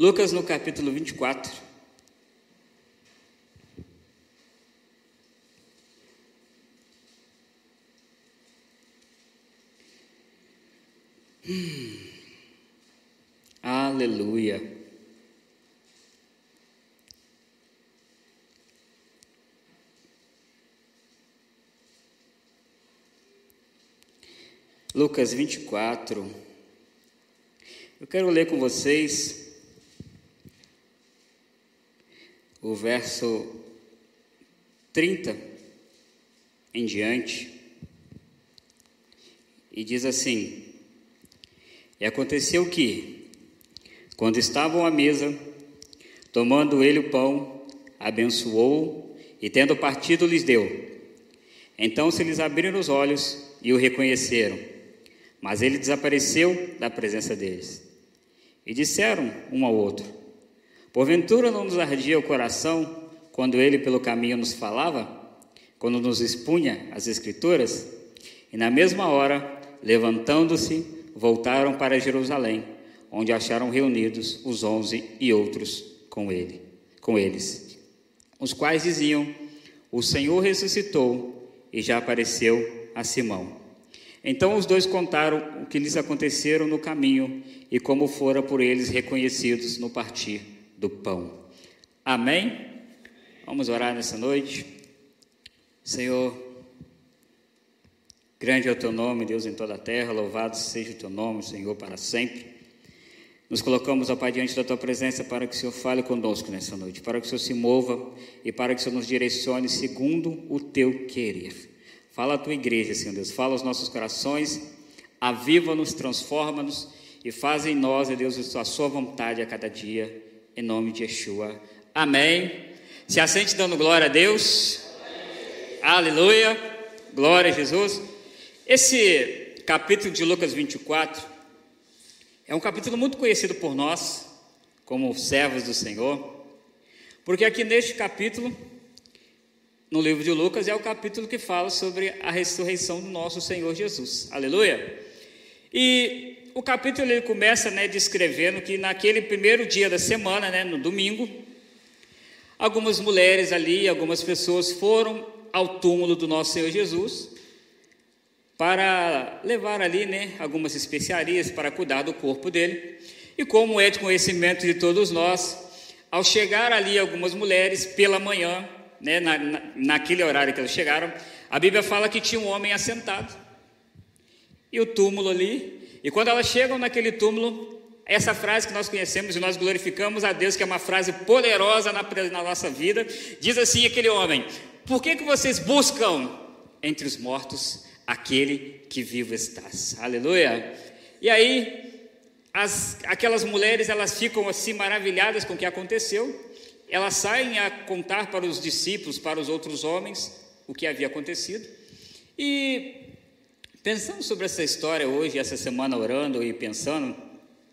Lucas no capítulo 24. Hum. Aleluia. Lucas 24. Eu quero ler com vocês o verso 30 em diante. E diz assim: E aconteceu que, quando estavam à mesa, tomando ele o pão, abençoou e, tendo partido, lhes deu. Então se lhes abriram os olhos e o reconheceram, mas ele desapareceu da presença deles. E disseram um ao outro: Porventura não nos ardia o coração quando ele pelo caminho nos falava, quando nos expunha as Escrituras? E na mesma hora, levantando-se, voltaram para Jerusalém, onde acharam reunidos os onze e outros com ele, com eles, os quais diziam: O Senhor ressuscitou e já apareceu a Simão. Então os dois contaram o que lhes aconteceram no caminho e como fora por eles reconhecidos no partir do pão. Amém? Vamos orar nessa noite. Senhor, grande é o teu nome, Deus em toda a terra, louvado seja o teu nome, Senhor, para sempre. Nos colocamos, ó Pai, diante da tua presença para que o Senhor fale conosco nessa noite, para que o Senhor se mova e para que o Senhor nos direcione segundo o teu querer. Fala a tua igreja, Senhor Deus. Fala aos nossos corações, aviva-nos, transforma-nos e faz em nós, ó Deus, a sua vontade a cada dia, em nome de Yeshua. Amém. Se assente dando glória a Deus. Amém. Aleluia. Glória a Jesus. Esse capítulo de Lucas 24 é um capítulo muito conhecido por nós, como servos do Senhor, porque aqui neste capítulo no livro de Lucas é o capítulo que fala sobre a ressurreição do nosso Senhor Jesus. Aleluia! E o capítulo ele começa né, descrevendo que naquele primeiro dia da semana, né, no domingo, algumas mulheres ali, algumas pessoas foram ao túmulo do nosso Senhor Jesus para levar ali né, algumas especiarias para cuidar do corpo dele. E como é de conhecimento de todos nós, ao chegar ali algumas mulheres pela manhã, né, na, na, naquele horário que eles chegaram, a Bíblia fala que tinha um homem assentado. E o túmulo ali. E quando elas chegam naquele túmulo, essa frase que nós conhecemos e nós glorificamos a Deus, que é uma frase poderosa na, na nossa vida, diz assim aquele homem: Por que, que vocês buscam entre os mortos aquele que vivo estás? Aleluia! E aí, as, aquelas mulheres, elas ficam assim maravilhadas com o que aconteceu, elas saem a contar para os discípulos, para os outros homens, o que havia acontecido. E pensando sobre essa história hoje, essa semana orando e pensando,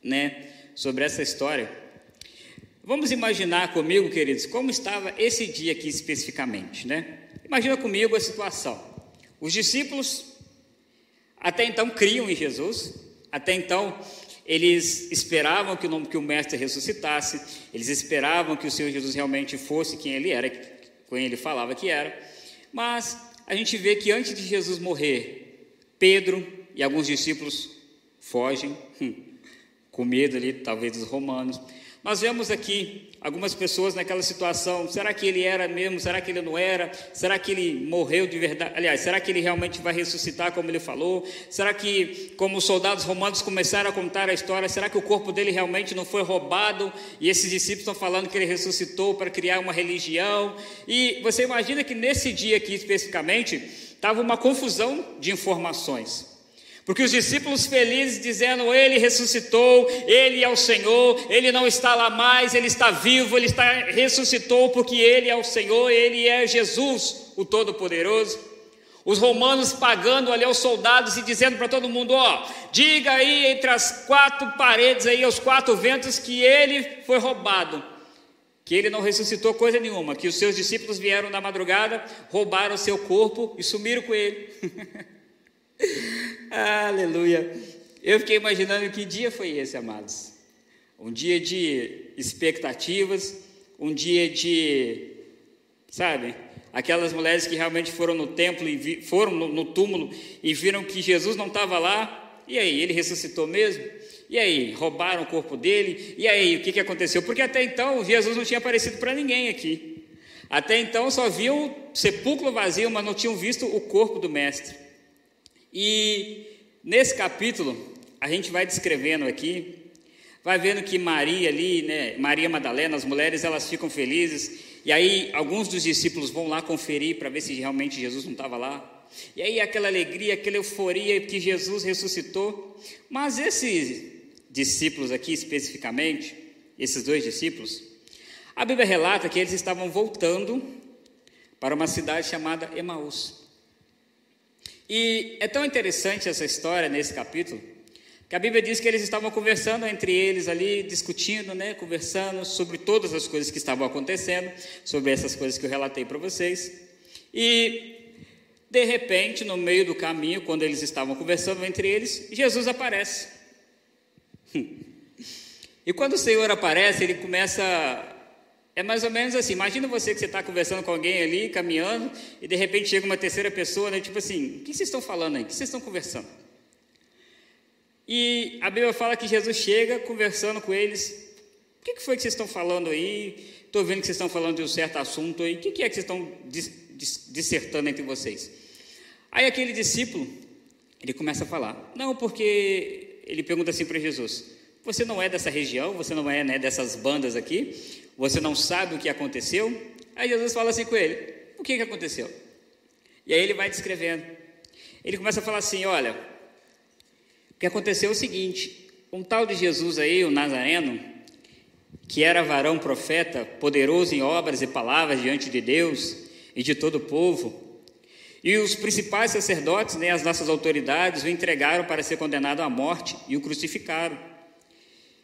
né, sobre essa história, vamos imaginar comigo, queridos, como estava esse dia aqui especificamente, né? Imagina comigo a situação. Os discípulos até então criam em Jesus, até então eles esperavam que o, Mestre ressuscitasse, eles esperavam que o Senhor Jesus realmente fosse quem ele era, quem ele falava que era, mas a gente vê que antes de Jesus morrer, Pedro e alguns discípulos fogem, hum, com medo ali, talvez dos romanos. Nós vemos aqui algumas pessoas naquela situação. Será que ele era mesmo? Será que ele não era? Será que ele morreu de verdade? Aliás, será que ele realmente vai ressuscitar como ele falou? Será que, como os soldados romanos começaram a contar a história, será que o corpo dele realmente não foi roubado? E esses discípulos estão falando que ele ressuscitou para criar uma religião. E você imagina que nesse dia aqui especificamente estava uma confusão de informações. Porque os discípulos felizes dizendo: Ele ressuscitou, Ele é o Senhor, Ele não está lá mais, Ele está vivo, Ele está, ressuscitou, porque Ele é o Senhor, Ele é Jesus, o Todo-Poderoso. Os romanos pagando ali aos soldados e dizendo para todo mundo: Ó, diga aí entre as quatro paredes, aí, aos quatro ventos, que Ele foi roubado. Que ele não ressuscitou coisa nenhuma, que os seus discípulos vieram na madrugada, roubaram o seu corpo e sumiram com ele. Aleluia. Eu fiquei imaginando que dia foi esse, amados. um dia de expectativas, um dia de, sabe, aquelas mulheres que realmente foram no templo e vi, foram no, no túmulo e viram que Jesus não estava lá, e aí, ele ressuscitou mesmo? E aí, roubaram o corpo dele? E aí, o que, que aconteceu? Porque até então Jesus não tinha aparecido para ninguém aqui. Até então só viam sepulcro vazio, mas não tinham visto o corpo do Mestre. E nesse capítulo, a gente vai descrevendo aqui, vai vendo que Maria ali, né, Maria Madalena, as mulheres, elas ficam felizes. E aí alguns dos discípulos vão lá conferir para ver se realmente Jesus não estava lá. E aí aquela alegria, aquela euforia que Jesus ressuscitou. Mas esses discípulos aqui especificamente, esses dois discípulos, a Bíblia relata que eles estavam voltando para uma cidade chamada Emaús. E é tão interessante essa história nesse capítulo, que a Bíblia diz que eles estavam conversando entre eles ali, discutindo, né, conversando sobre todas as coisas que estavam acontecendo, sobre essas coisas que eu relatei para vocês. E de repente, no meio do caminho, quando eles estavam conversando entre eles, Jesus aparece. E quando o Senhor aparece, ele começa. É mais ou menos assim: imagina você que você está conversando com alguém ali, caminhando, e de repente chega uma terceira pessoa, né, tipo assim: o que vocês estão falando aí? O que vocês estão conversando? E a Bíblia fala que Jesus chega conversando com eles. O que foi que vocês estão falando aí? Estou vendo que vocês estão falando de um certo assunto aí. O que é que vocês estão dissertando entre vocês? Aí aquele discípulo, ele começa a falar. Não, porque ele pergunta assim para Jesus: Você não é dessa região? Você não é né, dessas bandas aqui? Você não sabe o que aconteceu? Aí Jesus fala assim com ele: O que, que aconteceu? E aí ele vai descrevendo. Ele começa a falar assim: Olha, o que aconteceu é o seguinte: um tal de Jesus aí, o Nazareno, que era varão profeta, poderoso em obras e palavras diante de Deus e de todo o povo, e os principais sacerdotes, né, as nossas autoridades, o entregaram para ser condenado à morte e o crucificaram.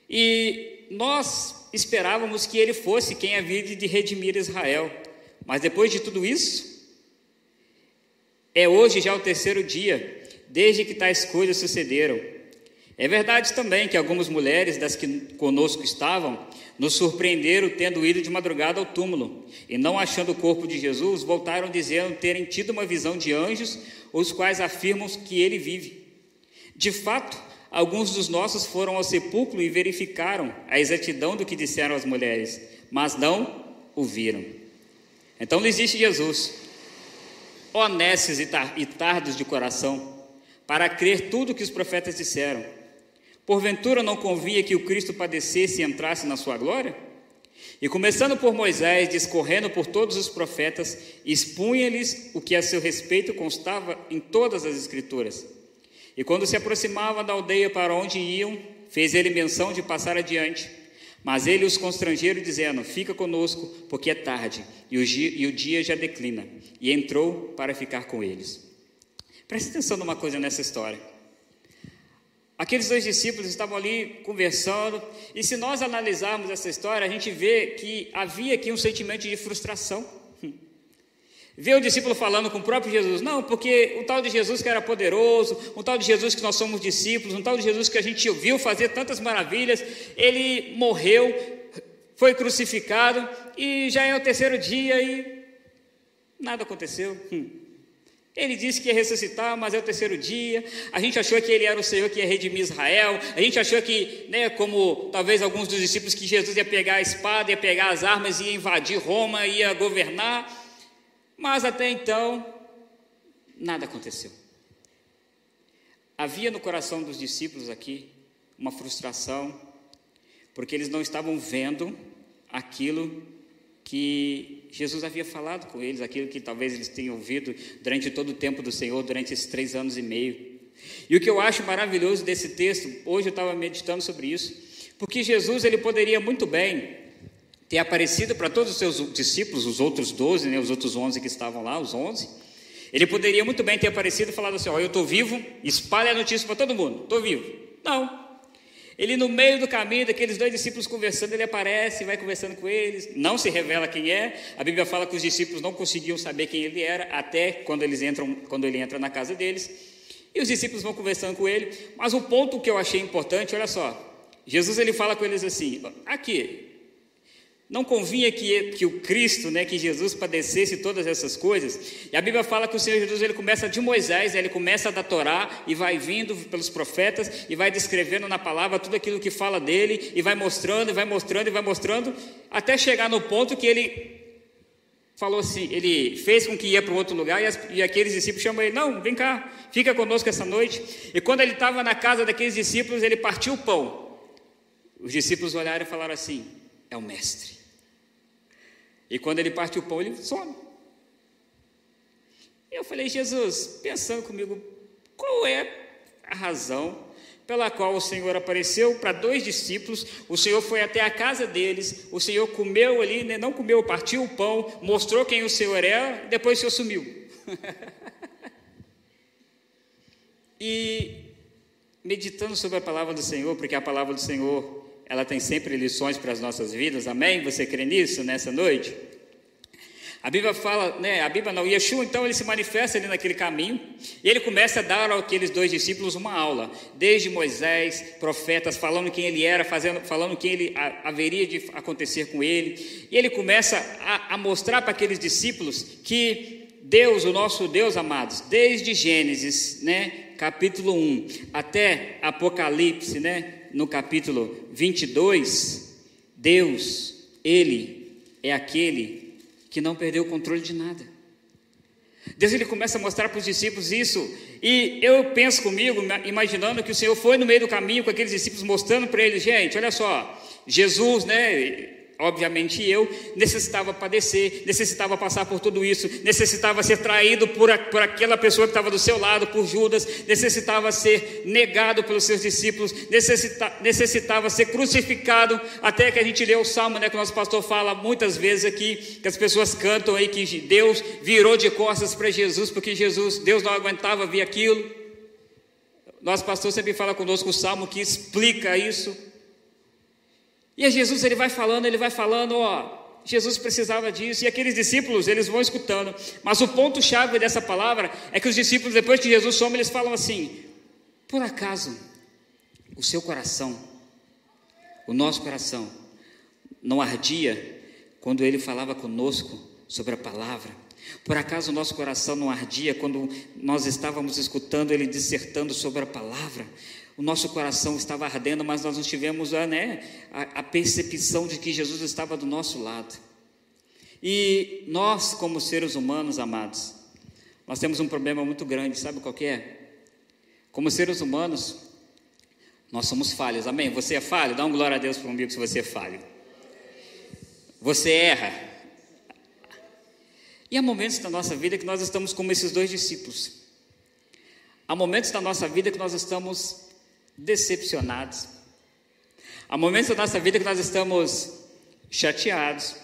E nós esperávamos que ele fosse quem havia de redimir Israel. Mas depois de tudo isso, é hoje já o terceiro dia desde que tais coisas sucederam. É verdade também que algumas mulheres das que conosco estavam nos surpreenderam tendo ido de madrugada ao túmulo e, não achando o corpo de Jesus, voltaram dizendo terem tido uma visão de anjos, os quais afirmam que ele vive. De fato, alguns dos nossos foram ao sepulcro e verificaram a exatidão do que disseram as mulheres, mas não o viram. Então não existe Jesus. Honestos e tardos de coração, para crer tudo o que os profetas disseram. Porventura não convinha que o Cristo padecesse e entrasse na sua glória? E começando por Moisés, discorrendo por todos os profetas, expunha-lhes o que a seu respeito constava em todas as Escrituras. E quando se aproximava da aldeia para onde iam, fez ele menção de passar adiante. Mas ele os constrangeram, dizendo: Fica conosco, porque é tarde, e o dia, e o dia já declina. E entrou para ficar com eles. Preste atenção numa coisa nessa história. Aqueles dois discípulos estavam ali conversando, e se nós analisarmos essa história, a gente vê que havia aqui um sentimento de frustração. Vê o discípulo falando com o próprio Jesus, não, porque o tal de Jesus que era poderoso, o tal de Jesus que nós somos discípulos, um tal de Jesus que a gente ouviu fazer tantas maravilhas, ele morreu, foi crucificado, e já é o terceiro dia e nada aconteceu. Hum. Ele disse que ia ressuscitar, mas é o terceiro dia. A gente achou que ele era o Senhor que ia redimir Israel. A gente achou que, né, como talvez alguns dos discípulos, que Jesus ia pegar a espada, ia pegar as armas, ia invadir Roma, ia governar. Mas até então, nada aconteceu. Havia no coração dos discípulos aqui uma frustração, porque eles não estavam vendo aquilo que Jesus havia falado com eles, aquilo que talvez eles tenham ouvido durante todo o tempo do Senhor, durante esses três anos e meio. E o que eu acho maravilhoso desse texto, hoje eu estava meditando sobre isso, porque Jesus ele poderia muito bem ter aparecido para todos os seus discípulos, os outros doze, né, os outros onze que estavam lá, os onze. Ele poderia muito bem ter aparecido e falado assim: Ó, eu estou vivo, espalhe a notícia para todo mundo, estou vivo. Não, ele, no meio do caminho, daqueles dois discípulos conversando, ele aparece, vai conversando com eles, não se revela quem é. A Bíblia fala que os discípulos não conseguiam saber quem ele era, até quando, eles entram, quando ele entra na casa deles. E os discípulos vão conversando com ele. Mas o ponto que eu achei importante, olha só, Jesus ele fala com eles assim: aqui, não convinha que, que o Cristo, né, que Jesus padecesse todas essas coisas. E a Bíblia fala que o Senhor Jesus ele começa de Moisés, ele começa da Torá e vai vindo pelos profetas e vai descrevendo na palavra tudo aquilo que fala dele e vai mostrando, e vai mostrando, e vai mostrando, até chegar no ponto que ele falou assim, ele fez com que ia para outro lugar e, as, e, aqueles discípulos chamam ele, não, vem cá, fica conosco essa noite. E quando ele estava na casa daqueles discípulos, ele partiu o pão. Os discípulos olharam e falaram assim: é o mestre. E quando ele parte o pão, ele some. Eu falei, Jesus, pensando comigo, qual é a razão pela qual o Senhor apareceu para dois discípulos, o Senhor foi até a casa deles, o Senhor comeu ali, né, não comeu, partiu o pão, mostrou quem o Senhor era, depois o Senhor sumiu. e meditando sobre a palavra do Senhor, porque a palavra do Senhor ela tem sempre lições para as nossas vidas, amém? Você crê nisso nessa noite? A Bíblia fala, né? A Bíblia não, Yeshua então ele se manifesta ali naquele caminho e ele começa a dar àqueles dois discípulos uma aula, desde Moisés, profetas, falando quem ele era, fazendo, falando quem ele haveria de acontecer com ele, e ele começa a, a mostrar para aqueles discípulos que Deus, o nosso Deus, amados, desde Gênesis, né, capítulo 1 até Apocalipse, né, no capítulo 22, Deus, Ele é aquele que não perdeu o controle de nada. Deus ele começa a mostrar para os discípulos isso, e eu penso comigo, imaginando que o Senhor foi no meio do caminho com aqueles discípulos, mostrando para eles, gente, olha só, Jesus, né? Obviamente eu, necessitava padecer, necessitava passar por tudo isso, necessitava ser traído por, a, por aquela pessoa que estava do seu lado, por Judas, necessitava ser negado pelos seus discípulos, necessita, necessitava ser crucificado, até que a gente lê o salmo, né, que o nosso pastor fala muitas vezes aqui, que as pessoas cantam aí que Deus virou de costas para Jesus, porque Jesus, Deus não aguentava ver aquilo. Nosso pastor sempre fala conosco o salmo que explica isso. E a Jesus ele vai falando, ele vai falando, ó, Jesus precisava disso, e aqueles discípulos, eles vão escutando. Mas o ponto chave dessa palavra é que os discípulos depois que Jesus some, eles falam assim: Por acaso o seu coração, o nosso coração não ardia quando ele falava conosco sobre a palavra? Por acaso o nosso coração não ardia quando nós estávamos escutando ele dissertando sobre a palavra? O nosso coração estava ardendo, mas nós não tivemos a, né, a, a percepção de que Jesus estava do nosso lado. E nós, como seres humanos amados, nós temos um problema muito grande, sabe qual é? Como seres humanos, nós somos falhos, amém? Você é falho? Dá um glória a Deus comigo se você é falho. Você erra. E há momentos da nossa vida que nós estamos como esses dois discípulos. Há momentos da nossa vida que nós estamos decepcionados. Há momentos da nossa vida que nós estamos chateados.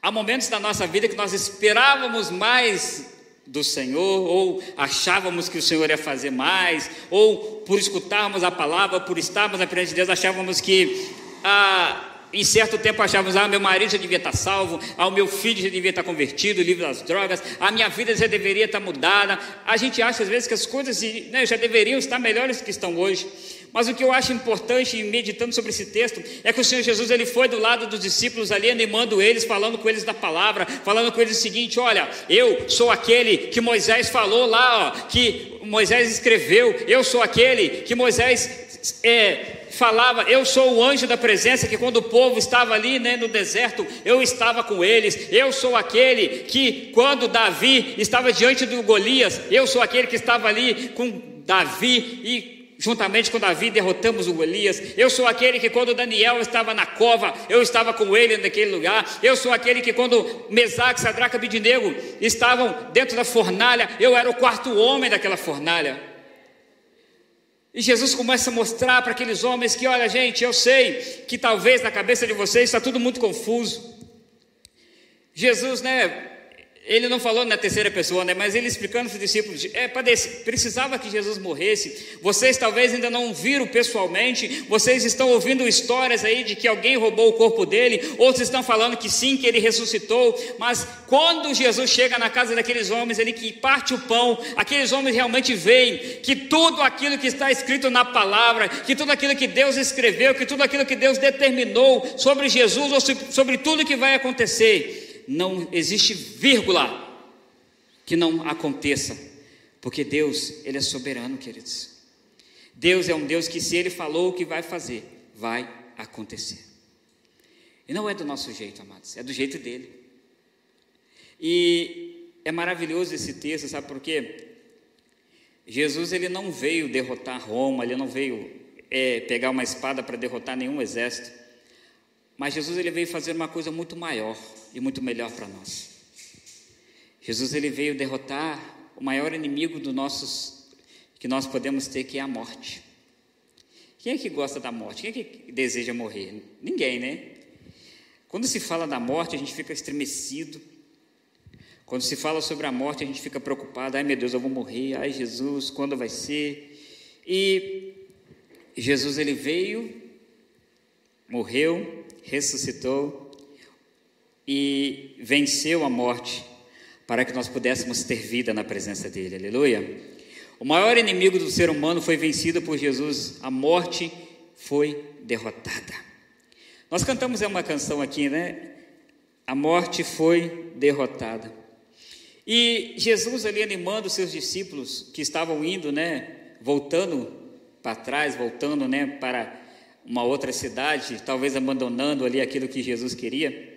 Há momentos da nossa vida que nós esperávamos mais do Senhor, ou achávamos que o Senhor ia fazer mais, ou por escutarmos a palavra, por estarmos na presença de Deus, achávamos que ah, em certo tempo achávamos, ah, meu marido já devia estar salvo, ah, o meu filho já devia estar convertido, livre das drogas, a minha vida já deveria estar mudada. A gente acha às vezes que as coisas né, já deveriam estar melhores que estão hoje. Mas o que eu acho importante, meditando sobre esse texto, é que o Senhor Jesus ele foi do lado dos discípulos ali, animando eles, falando com eles da palavra, falando com eles o seguinte: olha, eu sou aquele que Moisés falou lá, ó, que Moisés escreveu, eu sou aquele que Moisés é, falava: Eu sou o anjo da presença, que quando o povo estava ali né, no deserto, eu estava com eles. Eu sou aquele que, quando Davi estava diante do Golias, eu sou aquele que estava ali com Davi e juntamente com Davi derrotamos o Golias. Eu sou aquele que quando Daniel estava na cova, eu estava com ele naquele lugar. Eu sou aquele que quando Mesaque, Sadraca e Abidinego estavam dentro da fornalha, eu era o quarto homem daquela fornalha. E Jesus começa a mostrar para aqueles homens que, olha, gente, eu sei que talvez na cabeça de vocês está tudo muito confuso. Jesus, né, ele não falou na terceira pessoa, né? mas ele explicando para os discípulos: é, precisava que Jesus morresse. Vocês talvez ainda não viram pessoalmente, vocês estão ouvindo histórias aí de que alguém roubou o corpo dele, outros estão falando que sim, que ele ressuscitou. Mas quando Jesus chega na casa daqueles homens, ele que parte o pão, aqueles homens realmente veem que tudo aquilo que está escrito na palavra, que tudo aquilo que Deus escreveu, que tudo aquilo que Deus determinou sobre Jesus ou sobre tudo que vai acontecer não existe vírgula que não aconteça, porque Deus, Ele é soberano, queridos. Deus é um Deus que, se Ele falou o que vai fazer, vai acontecer. E não é do nosso jeito, amados, é do jeito dele. E é maravilhoso esse texto, sabe por quê? Jesus ele não veio derrotar Roma, ele não veio é, pegar uma espada para derrotar nenhum exército. Mas Jesus ele veio fazer uma coisa muito maior e muito melhor para nós. Jesus ele veio derrotar o maior inimigo do nossos que nós podemos ter, que é a morte. Quem é que gosta da morte? Quem é que deseja morrer? Ninguém, né? Quando se fala da morte, a gente fica estremecido. Quando se fala sobre a morte, a gente fica preocupado. Ai meu Deus, eu vou morrer. Ai Jesus, quando vai ser? E Jesus ele veio, morreu, ressuscitou e venceu a morte para que nós pudéssemos ter vida na presença dele. Aleluia. O maior inimigo do ser humano foi vencido por Jesus, a morte foi derrotada. Nós cantamos uma canção aqui, né? A morte foi derrotada. E Jesus ali animando seus discípulos que estavam indo, né, voltando para trás, voltando, né, para uma outra cidade, talvez abandonando ali aquilo que Jesus queria.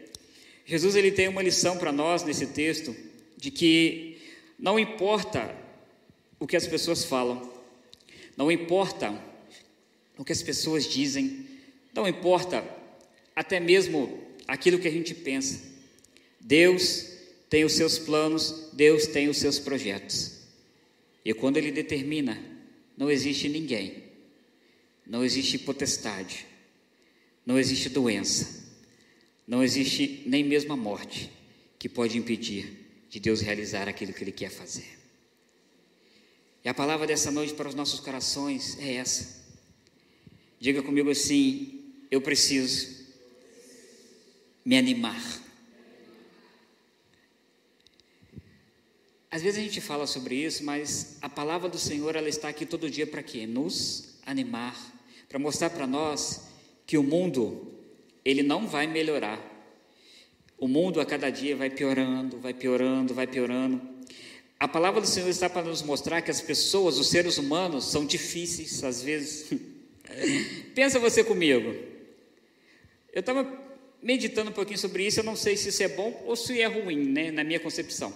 Jesus ele tem uma lição para nós nesse texto de que não importa o que as pessoas falam, não importa o que as pessoas dizem, não importa até mesmo aquilo que a gente pensa. Deus tem os seus planos, Deus tem os seus projetos. E quando ele determina, não existe ninguém não existe potestade, não existe doença, não existe nem mesmo a morte que pode impedir de Deus realizar aquilo que Ele quer fazer. E a palavra dessa noite para os nossos corações é essa. Diga comigo assim: eu preciso me animar. Às vezes a gente fala sobre isso, mas a palavra do Senhor ela está aqui todo dia para quê? Nos animar para mostrar para nós que o mundo ele não vai melhorar. O mundo a cada dia vai piorando, vai piorando, vai piorando. A palavra do Senhor está para nos mostrar que as pessoas, os seres humanos, são difíceis às vezes. Pensa você comigo. Eu estava meditando um pouquinho sobre isso, eu não sei se isso é bom ou se é ruim, né, na minha concepção.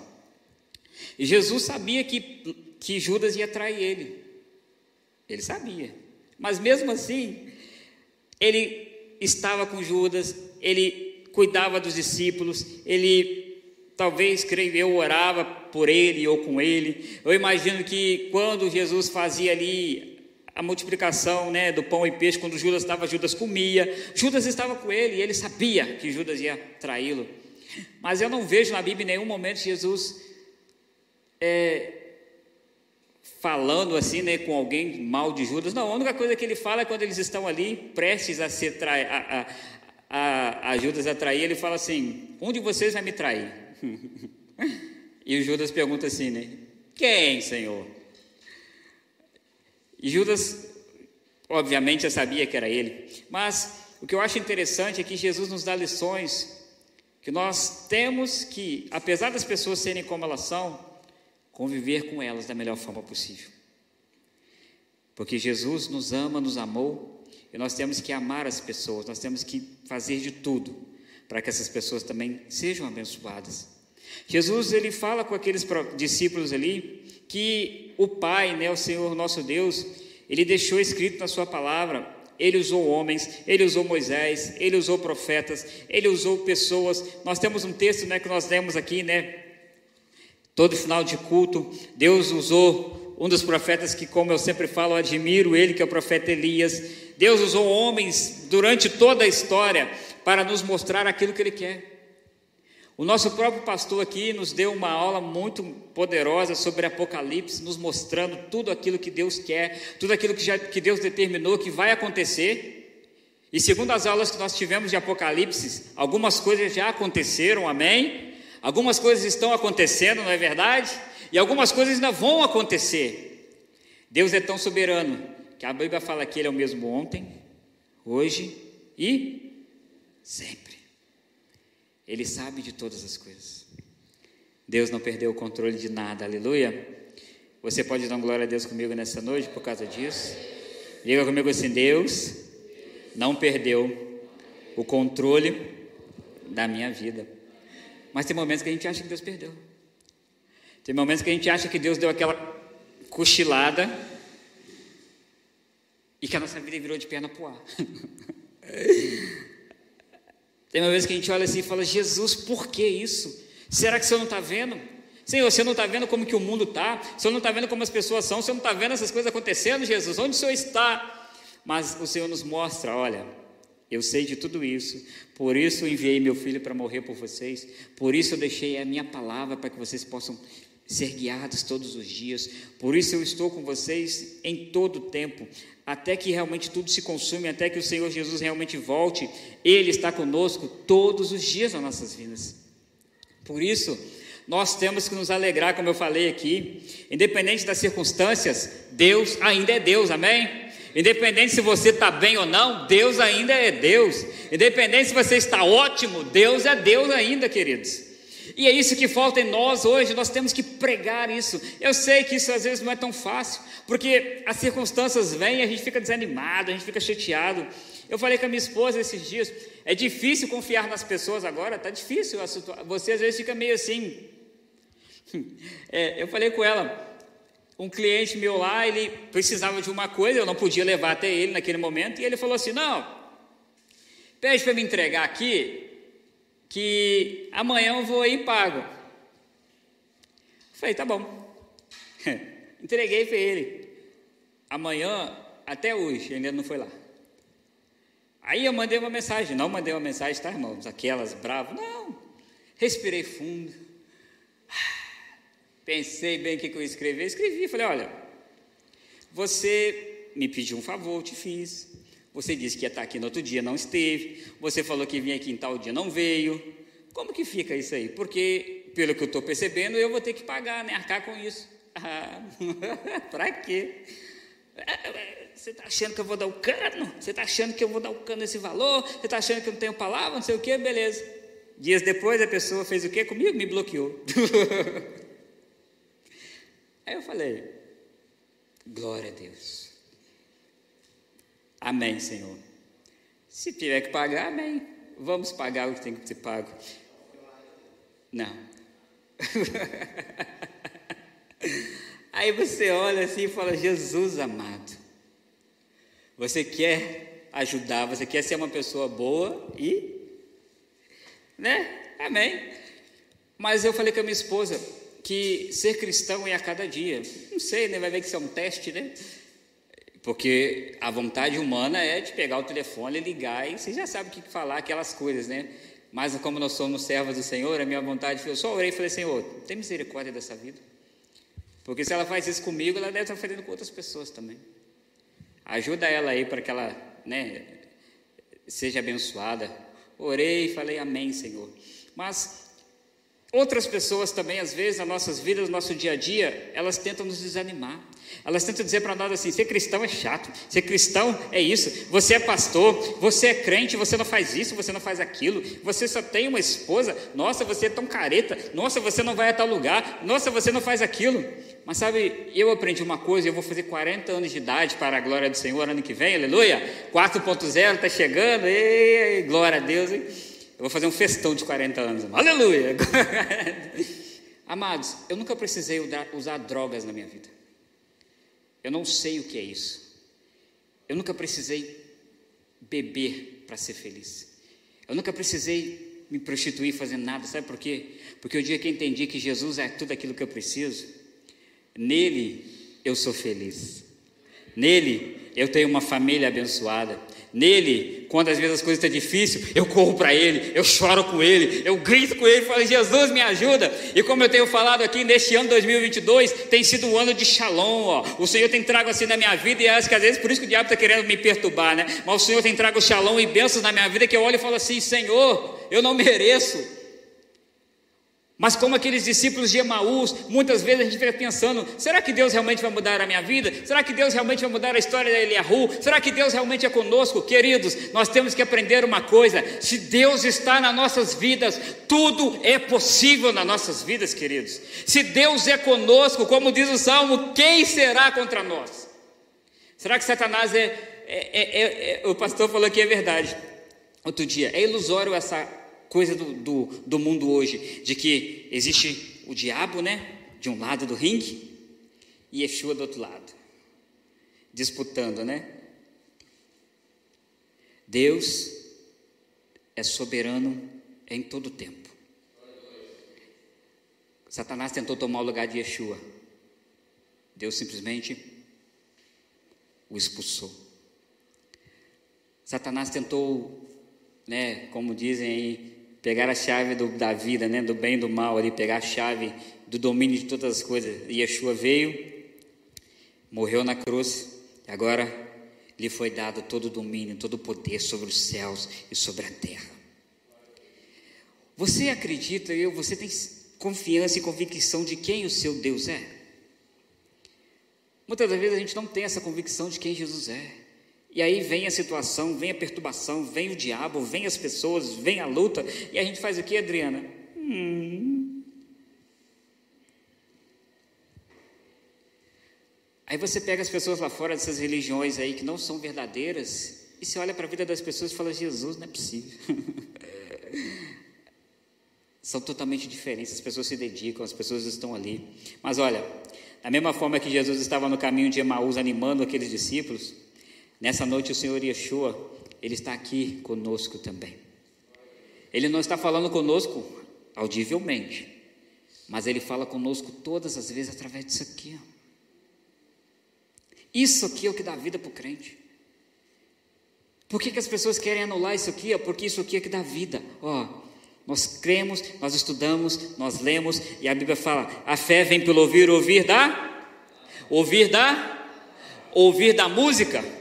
Jesus sabia que, que Judas ia trair ele. Ele sabia. Mas mesmo assim, ele estava com Judas, ele cuidava dos discípulos, ele talvez, creio eu, orava por ele ou com ele. Eu imagino que quando Jesus fazia ali a multiplicação né, do pão e peixe, quando Judas estava, Judas comia. Judas estava com ele e ele sabia que Judas ia traí-lo. Mas eu não vejo na Bíblia em nenhum momento Jesus é, falando assim, né, com alguém mal de Judas. Não, a única coisa que ele fala é quando eles estão ali prestes a ser trai, a, a, a, Judas a trair, ele fala assim: um de vocês vai me trair. e o Judas pergunta assim, né? Quem, Senhor? E Judas, obviamente, já sabia que era ele. Mas o que eu acho interessante é que Jesus nos dá lições que nós temos que, apesar das pessoas serem como elas são, conviver com elas da melhor forma possível. Porque Jesus nos ama, nos amou, e nós temos que amar as pessoas, nós temos que fazer de tudo para que essas pessoas também sejam abençoadas. Jesus ele fala com aqueles discípulos ali que o Pai, né, o Senhor nosso Deus, ele deixou escrito na sua palavra ele usou homens, ele usou Moisés, ele usou profetas, ele usou pessoas. Nós temos um texto né, que nós lemos aqui, né, Todo final de culto, Deus usou um dos profetas que, como eu sempre falo, admiro ele, que é o profeta Elias. Deus usou homens durante toda a história para nos mostrar aquilo que ele quer. O nosso próprio pastor aqui nos deu uma aula muito poderosa sobre Apocalipse, nos mostrando tudo aquilo que Deus quer, tudo aquilo que, já, que Deus determinou que vai acontecer. E segundo as aulas que nós tivemos de Apocalipse, algumas coisas já aconteceram, amém? Algumas coisas estão acontecendo, não é verdade? E algumas coisas ainda vão acontecer. Deus é tão soberano que a Bíblia fala que Ele é o mesmo ontem, hoje e sempre. Ele sabe de todas as coisas. Deus não perdeu o controle de nada, aleluia. Você pode dar glória a Deus comigo nessa noite por causa disso? Diga comigo assim: Deus não perdeu o controle da minha vida. Mas tem momentos que a gente acha que Deus perdeu. Tem momentos que a gente acha que Deus deu aquela cochilada e que a nossa vida virou de perna pro ar. Tem vez que a gente olha assim e fala: Jesus, por que isso? Será que o Senhor não está vendo? Senhor, você não está vendo como que o mundo está? O Senhor não está vendo como as pessoas são? O Senhor não está vendo essas coisas acontecendo, Jesus? Onde o Senhor está? Mas o Senhor nos mostra: olha, eu sei de tudo isso, por isso enviei meu filho para morrer por vocês, por isso eu deixei a minha palavra para que vocês possam ser guiados todos os dias, por isso eu estou com vocês em todo o tempo, até que realmente tudo se consume, até que o Senhor Jesus realmente volte, Ele está conosco todos os dias das nossas vidas. Por isso, nós temos que nos alegrar, como eu falei aqui, independente das circunstâncias, Deus ainda é Deus, amém? Independente se você está bem ou não, Deus ainda é Deus. Independente se você está ótimo, Deus é Deus ainda, queridos. E é isso que falta em nós hoje, nós temos que pregar isso. Eu sei que isso às vezes não é tão fácil, porque as circunstâncias vêm e a gente fica desanimado, a gente fica chateado. Eu falei com a minha esposa esses dias, é difícil confiar nas pessoas agora, tá difícil. Você às vezes fica meio assim. É, eu falei com ela, um cliente meu lá, ele precisava de uma coisa, eu não podia levar até ele naquele momento, e ele falou assim: Não, pede para me entregar aqui, que amanhã eu vou aí e pago. Eu falei: Tá bom. Entreguei para ele. Amanhã, até hoje, ainda não foi lá. Aí eu mandei uma mensagem, não mandei uma mensagem, tá, irmãos? Aquelas bravas, não. Respirei fundo. Pensei bem o que eu ia escrever. Escrevi, falei: olha, você me pediu um favor, eu te fiz. Você disse que ia estar aqui no outro dia, não esteve. Você falou que vinha aqui em tal dia, não veio. Como que fica isso aí? Porque, pelo que eu estou percebendo, eu vou ter que pagar, né? Arcar com isso. Ah, para quê? Você está achando que eu vou dar o cano? Você está achando que eu vou dar o cano nesse valor? Você está achando que eu não tenho palavra? Não sei o quê? Beleza. Dias depois, a pessoa fez o quê comigo? Me bloqueou. Aí eu falei: glória a Deus. Amém, Senhor. Se tiver que pagar, amém. Vamos pagar o que tem que ser pago. Não. Aí você olha assim e fala: Jesus amado, você quer ajudar, você quer ser uma pessoa boa e. Né? Amém. Mas eu falei com a minha esposa: que ser cristão é a cada dia. Não sei, né? Vai ver que isso é um teste, né? Porque a vontade humana é de pegar o telefone, ligar e você já sabe o que falar, aquelas coisas, né? Mas como nós somos servos do Senhor, a minha vontade foi, eu só orei e falei, Senhor, tem misericórdia dessa vida. Porque se ela faz isso comigo, ela deve estar fazendo com outras pessoas também. Ajuda ela aí para que ela né, seja abençoada. Orei e falei, amém, Senhor. Mas Outras pessoas também, às vezes, nas nossas vidas, no nosso dia a dia, elas tentam nos desanimar. Elas tentam dizer para nós assim: ser cristão é chato, ser cristão é isso, você é pastor, você é crente, você não faz isso, você não faz aquilo, você só tem uma esposa, nossa, você é tão careta, nossa, você não vai a tal lugar, nossa, você não faz aquilo. Mas sabe, eu aprendi uma coisa, eu vou fazer 40 anos de idade para a glória do Senhor ano que vem, aleluia. 4.0 está chegando, ei, glória a Deus, hein? Eu vou fazer um festão de 40 anos. Aleluia! Amados, eu nunca precisei usar drogas na minha vida. Eu não sei o que é isso. Eu nunca precisei beber para ser feliz. Eu nunca precisei me prostituir fazendo nada. Sabe por quê? Porque o dia que eu entendi que Jesus é tudo aquilo que eu preciso, nele eu sou feliz. Nele eu tenho uma família abençoada. Nele, quando às vezes as coisas estão difíceis, eu corro para Ele, eu choro com Ele, eu grito com Ele, falo, Jesus me ajuda. E como eu tenho falado aqui, neste ano 2022, tem sido um ano de shalom. Ó. O Senhor tem trago assim na minha vida, e acho que às vezes por isso que o diabo está querendo me perturbar, né? Mas o Senhor tem trago shalom e bênçãos na minha vida, que eu olho e falo assim: Senhor, eu não mereço. Mas como aqueles discípulos de Emaús, muitas vezes a gente fica pensando: será que Deus realmente vai mudar a minha vida? Será que Deus realmente vai mudar a história da Eliahu? Será que Deus realmente é conosco? Queridos, nós temos que aprender uma coisa: se Deus está nas nossas vidas, tudo é possível nas nossas vidas, queridos. Se Deus é conosco, como diz o Salmo, quem será contra nós? Será que Satanás é. é, é, é, é o pastor falou que é verdade. Outro dia, é ilusório essa coisa do, do, do mundo hoje, de que existe o diabo, né, de um lado do ringue, e Yeshua do outro lado, disputando, né? Deus é soberano em todo o tempo. Satanás tentou tomar o lugar de Yeshua. Deus simplesmente o expulsou. Satanás tentou, né, como dizem aí, pegar a chave do, da vida, né, do bem e do mal, ali, pegar a chave do domínio de todas as coisas. E Yeshua veio, morreu na cruz, e agora lhe foi dado todo o domínio, todo o poder sobre os céus e sobre a terra. Você acredita, eu, você tem confiança e convicção de quem o seu Deus é? Muitas das vezes a gente não tem essa convicção de quem Jesus é. E aí vem a situação, vem a perturbação, vem o diabo, vem as pessoas, vem a luta, e a gente faz o que, Adriana? Hum. Aí você pega as pessoas lá fora dessas religiões aí que não são verdadeiras, e você olha para a vida das pessoas e fala: Jesus, não é possível. são totalmente diferentes, as pessoas se dedicam, as pessoas estão ali. Mas olha, da mesma forma que Jesus estava no caminho de Emaús animando aqueles discípulos, Nessa noite o Senhor Yeshua, Ele está aqui conosco também. Ele não está falando conosco audivelmente, mas Ele fala conosco todas as vezes através disso aqui. Ó. Isso aqui é o que dá vida para o crente. Por que, que as pessoas querem anular isso aqui? Porque isso aqui é que dá vida. Ó, nós cremos, nós estudamos, nós lemos, e a Bíblia fala: a fé vem pelo ouvir, ouvir da, ouvir da, ouvir da música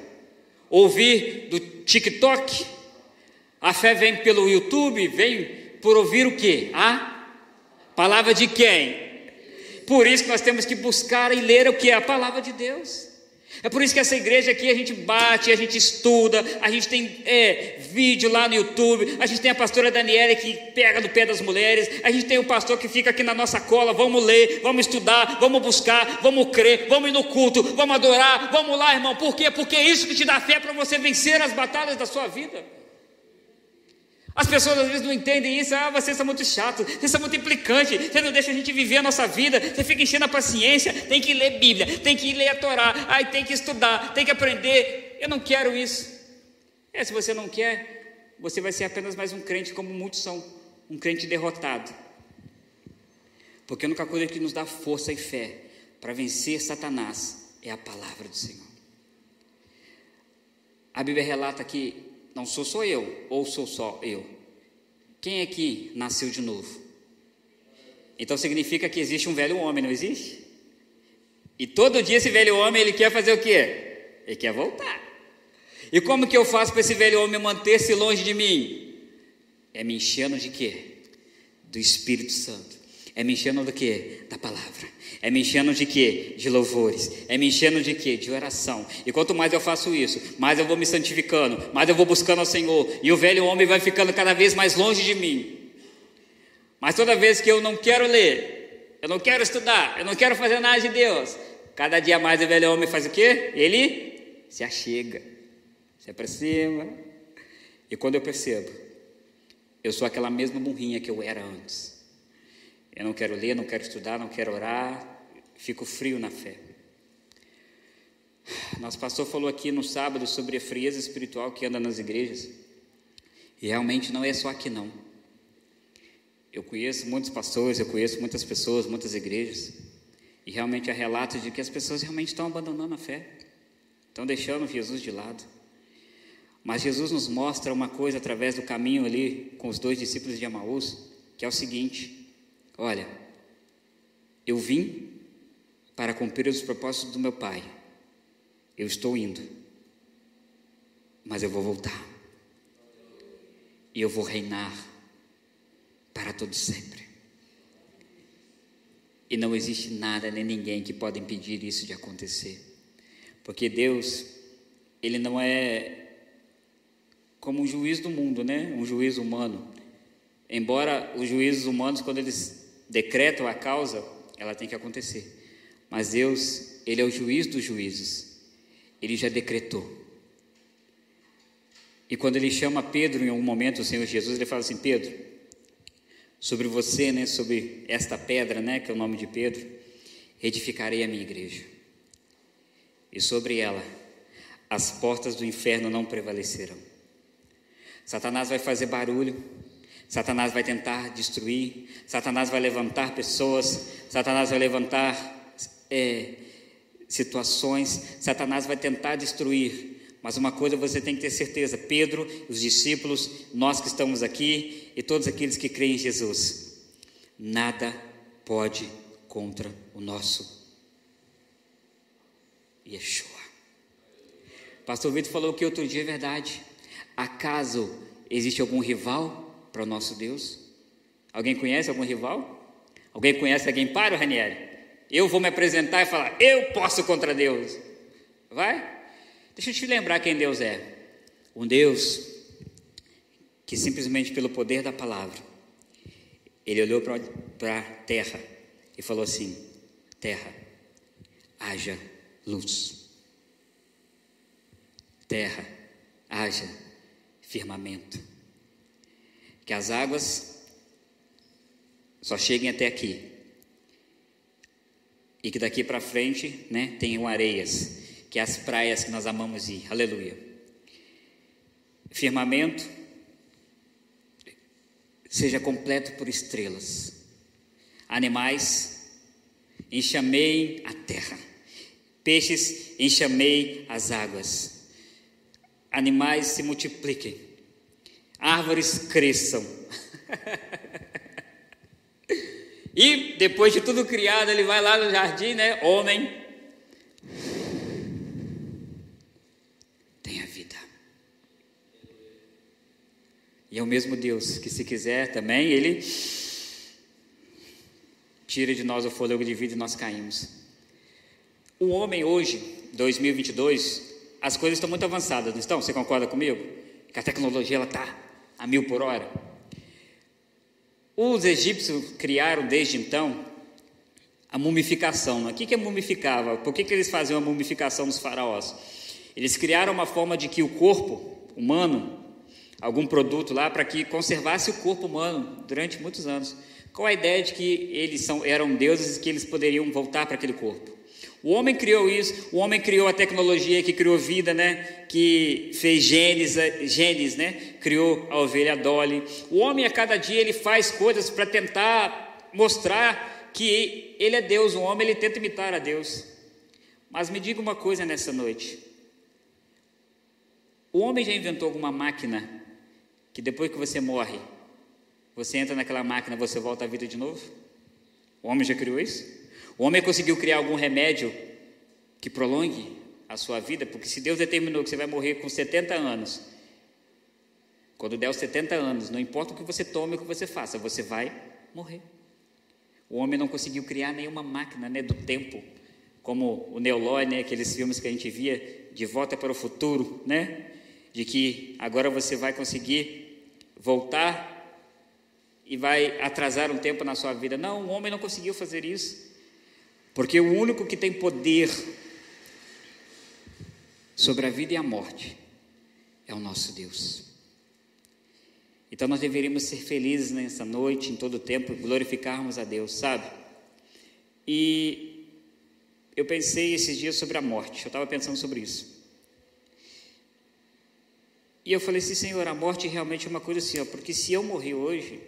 ouvir do TikTok, a fé vem pelo YouTube, vem por ouvir o que? A palavra de quem? Por isso que nós temos que buscar e ler o que é a palavra de Deus. É por isso que essa igreja aqui a gente bate, a gente estuda, a gente tem é, vídeo lá no YouTube, a gente tem a pastora Daniela que pega no pé das mulheres, a gente tem o pastor que fica aqui na nossa cola, vamos ler, vamos estudar, vamos buscar, vamos crer, vamos ir no culto, vamos adorar, vamos lá, irmão. Por quê? Porque é isso que te dá fé para você vencer as batalhas da sua vida. As pessoas às vezes não entendem isso, ah, vocês são muito chatos, vocês são muito implicantes, você não deixa a gente viver a nossa vida, você fica enchendo a paciência, tem que ler Bíblia, tem que ler a Torá, aí tem que estudar, tem que aprender. Eu não quero isso. É, se você não quer, você vai ser apenas mais um crente como muitos são, um crente derrotado. Porque a única coisa que nos dá força e fé para vencer Satanás é a palavra do Senhor. A Bíblia relata que não sou só eu, ou sou só eu. Quem é que nasceu de novo? Então significa que existe um velho homem, não existe? E todo dia esse velho homem ele quer fazer o quê? Ele quer voltar. E como que eu faço para esse velho homem manter-se longe de mim? É me enchendo de quê? Do Espírito Santo. É me enchendo do quê? Da palavra. É me enchendo de quê? De louvores. É me enchendo de quê? De oração. E quanto mais eu faço isso, mais eu vou me santificando, mais eu vou buscando ao Senhor. E o velho homem vai ficando cada vez mais longe de mim. Mas toda vez que eu não quero ler, eu não quero estudar, eu não quero fazer nada de Deus, cada dia mais o velho homem faz o quê? Ele se achega, se aproxima. E quando eu percebo, eu sou aquela mesma burrinha que eu era antes. Eu não quero ler, não quero estudar, não quero orar, fico frio na fé. Nosso pastor falou aqui no sábado sobre a frieza espiritual que anda nas igrejas. E realmente não é só aqui não. Eu conheço muitos pastores, eu conheço muitas pessoas, muitas igrejas. E realmente há relatos de que as pessoas realmente estão abandonando a fé. Estão deixando Jesus de lado. Mas Jesus nos mostra uma coisa através do caminho ali com os dois discípulos de Amaús, que é o seguinte: olha, eu vim para cumprir os propósitos do meu Pai, eu estou indo, mas eu vou voltar, e eu vou reinar para todo sempre. E não existe nada nem ninguém que pode impedir isso de acontecer. Porque Deus, Ele não é como um juiz do mundo, né? Um juiz humano. Embora os juízes humanos, quando eles decretam a causa, ela tem que acontecer. Mas Deus, Ele é o juiz dos juízes. Ele já decretou. E quando Ele chama Pedro em algum momento, o Senhor Jesus, Ele fala assim: Pedro, sobre você, né? Sobre esta pedra, né? Que é o nome de Pedro, edificarei a minha igreja. E sobre ela, as portas do inferno não prevalecerão. Satanás vai fazer barulho, Satanás vai tentar destruir, Satanás vai levantar pessoas, Satanás vai levantar é, situações, Satanás vai tentar destruir. Mas uma coisa você tem que ter certeza: Pedro, os discípulos, nós que estamos aqui e todos aqueles que creem em Jesus, nada pode contra o nosso Yeshua. Pastor Vitor falou que outro dia é verdade. Acaso existe algum rival para o nosso Deus? Alguém conhece algum rival? Alguém conhece alguém para, Ranieri? Eu vou me apresentar e falar, eu posso contra Deus. Vai? Deixa eu te lembrar quem Deus é. Um Deus que simplesmente pelo poder da palavra, ele olhou para a terra e falou assim: Terra, haja luz. Terra, haja firmamento. Que as águas só cheguem até aqui. E que daqui para frente, né, tenham areias, que é as praias que nós amamos ir. Aleluia. Firmamento seja completo por estrelas. Animais, enxamei a terra. Peixes, enxamei as águas animais se multipliquem, árvores cresçam. e depois de tudo criado, ele vai lá no jardim, né? Homem, tenha vida. E é o mesmo Deus que, se quiser também, ele tira de nós o fôlego de vida e nós caímos. O homem hoje, 2022, as coisas estão muito avançadas, não estão? Você concorda comigo? Que a tecnologia está a mil por hora. Os egípcios criaram desde então a mumificação. O que, é mumificava? Por que, que eles faziam a mumificação dos faraós? Eles criaram uma forma de que o corpo humano, algum produto lá, para que conservasse o corpo humano durante muitos anos. Qual a ideia de que eles são, eram deuses e que eles poderiam voltar para aquele corpo? O homem criou isso, o homem criou a tecnologia que criou vida, né? Que fez genes, genes, né? Criou a ovelha Dolly. O homem a cada dia ele faz coisas para tentar mostrar que ele é Deus. O homem ele tenta imitar a Deus. Mas me diga uma coisa nessa noite. O homem já inventou alguma máquina que depois que você morre, você entra naquela máquina, você volta à vida de novo? O homem já criou isso? O homem conseguiu criar algum remédio que prolongue a sua vida, porque se Deus determinou que você vai morrer com 70 anos, quando der os 70 anos, não importa o que você tome o que você faça, você vai morrer. O homem não conseguiu criar nenhuma máquina né, do tempo, como o Neolói, né, aqueles filmes que a gente via, De Volta para o Futuro, né, de que agora você vai conseguir voltar e vai atrasar um tempo na sua vida. Não, o homem não conseguiu fazer isso. Porque o único que tem poder sobre a vida e a morte é o nosso Deus. Então nós deveríamos ser felizes nessa noite, em todo o tempo, glorificarmos a Deus, sabe? E eu pensei esses dias sobre a morte, eu estava pensando sobre isso. E eu falei assim, Senhor, a morte realmente é uma coisa assim, ó, porque se eu morrer hoje,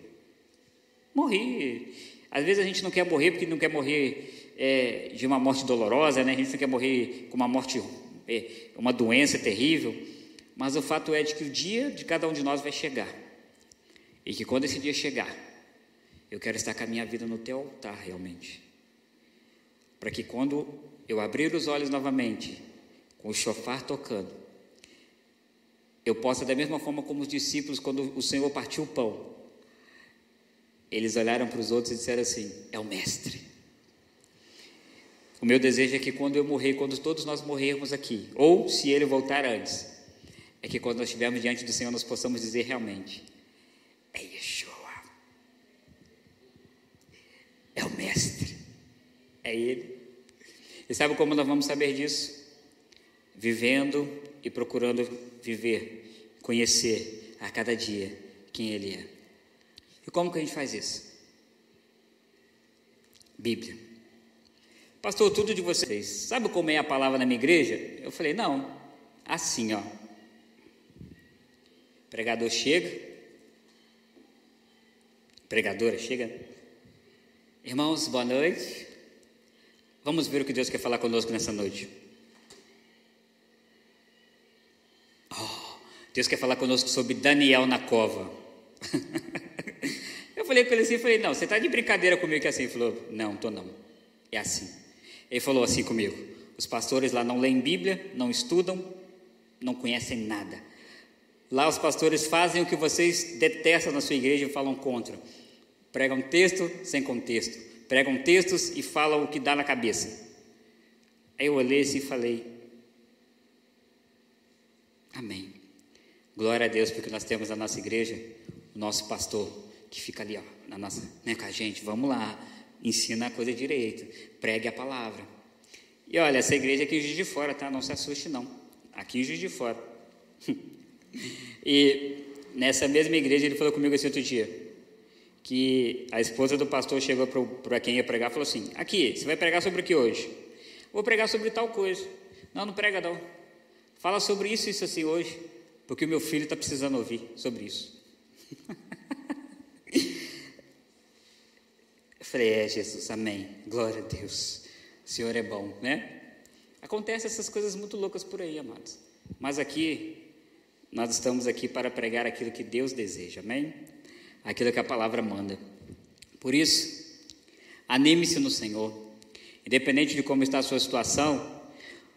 morri. Às vezes a gente não quer morrer porque não quer morrer é, de uma morte dolorosa, né? a gente não quer morrer com uma morte, é, uma doença terrível, Mas o fato é de que o dia de cada um de nós vai chegar. E que quando esse dia chegar, eu quero estar com a minha vida no teu altar realmente. Para que quando eu abrir os olhos novamente, com o chofar tocando, eu possa, da mesma forma como os discípulos, quando o Senhor partiu o pão, eles olharam para os outros e disseram assim: É o Mestre. O meu desejo é que quando eu morrer, quando todos nós morrermos aqui, ou se ele voltar antes, é que quando nós estivermos diante do Senhor, nós possamos dizer realmente: É Yeshua. É o Mestre. É Ele. E sabe como nós vamos saber disso? Vivendo e procurando viver, conhecer a cada dia quem Ele é. E como que a gente faz isso? Bíblia. Pastor, tudo de vocês. Sabe como é a palavra na minha igreja? Eu falei, não. Assim, ó. pregador chega. Pregadora chega. Irmãos, boa noite. Vamos ver o que Deus quer falar conosco nessa noite. Oh, Deus quer falar conosco sobre Daniel na cova. eu falei com ele assim, falei, não, você está de brincadeira comigo que é assim? Ele falou, não, estou não. É assim. Ele falou assim comigo, os pastores lá não leem Bíblia, não estudam, não conhecem nada. Lá os pastores fazem o que vocês detestam na sua igreja e falam contra. Pregam texto sem contexto pregam textos e falam o que dá na cabeça. Aí eu olhei assim e falei: Amém. Glória a Deus, porque nós temos na nossa igreja o nosso pastor que fica ali, ó, na nossa, né, com a gente. Vamos lá, ensina a coisa direito, pregue a palavra. E olha, essa igreja aqui em Juiz de Fora, tá? Não se assuste, não. Aqui em Juiz de Fora. e nessa mesma igreja ele falou comigo esse outro dia que a esposa do pastor chegou para quem ia pregar e falou assim: Aqui, você vai pregar sobre o que hoje? Vou pregar sobre tal coisa. Não, não prega não. Fala sobre isso e isso assim hoje, porque o meu filho está precisando ouvir sobre isso. Eu falei: É, Jesus, amém. Glória a Deus. O Senhor é bom, né? Acontecem essas coisas muito loucas por aí, amados. Mas aqui, nós estamos aqui para pregar aquilo que Deus deseja, amém? aquilo que a palavra manda. Por isso, anime-se no Senhor. Independente de como está a sua situação,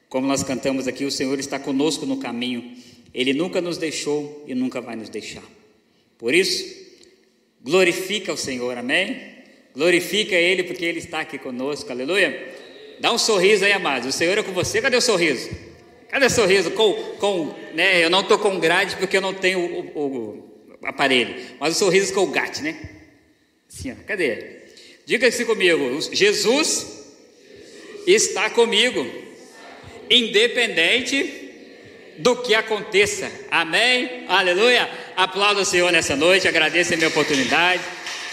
como nós cantamos aqui, o Senhor está conosco no caminho. Ele nunca nos deixou e nunca vai nos deixar. Por isso, glorifica o Senhor, amém? Glorifica Ele porque Ele está aqui conosco, aleluia. Dá um sorriso aí, amados. O Senhor é com você. Cadê o sorriso? Cadê o sorriso? Com, com, né, eu não estou com grade porque eu não tenho o, o, aparelho, mas o sorriso Colgate, né? Assim, ó, cadê? Diga-se comigo, Jesus está comigo, independente do que aconteça. Amém? Aleluia. Aplauda o Senhor nessa noite, agradeça a minha oportunidade.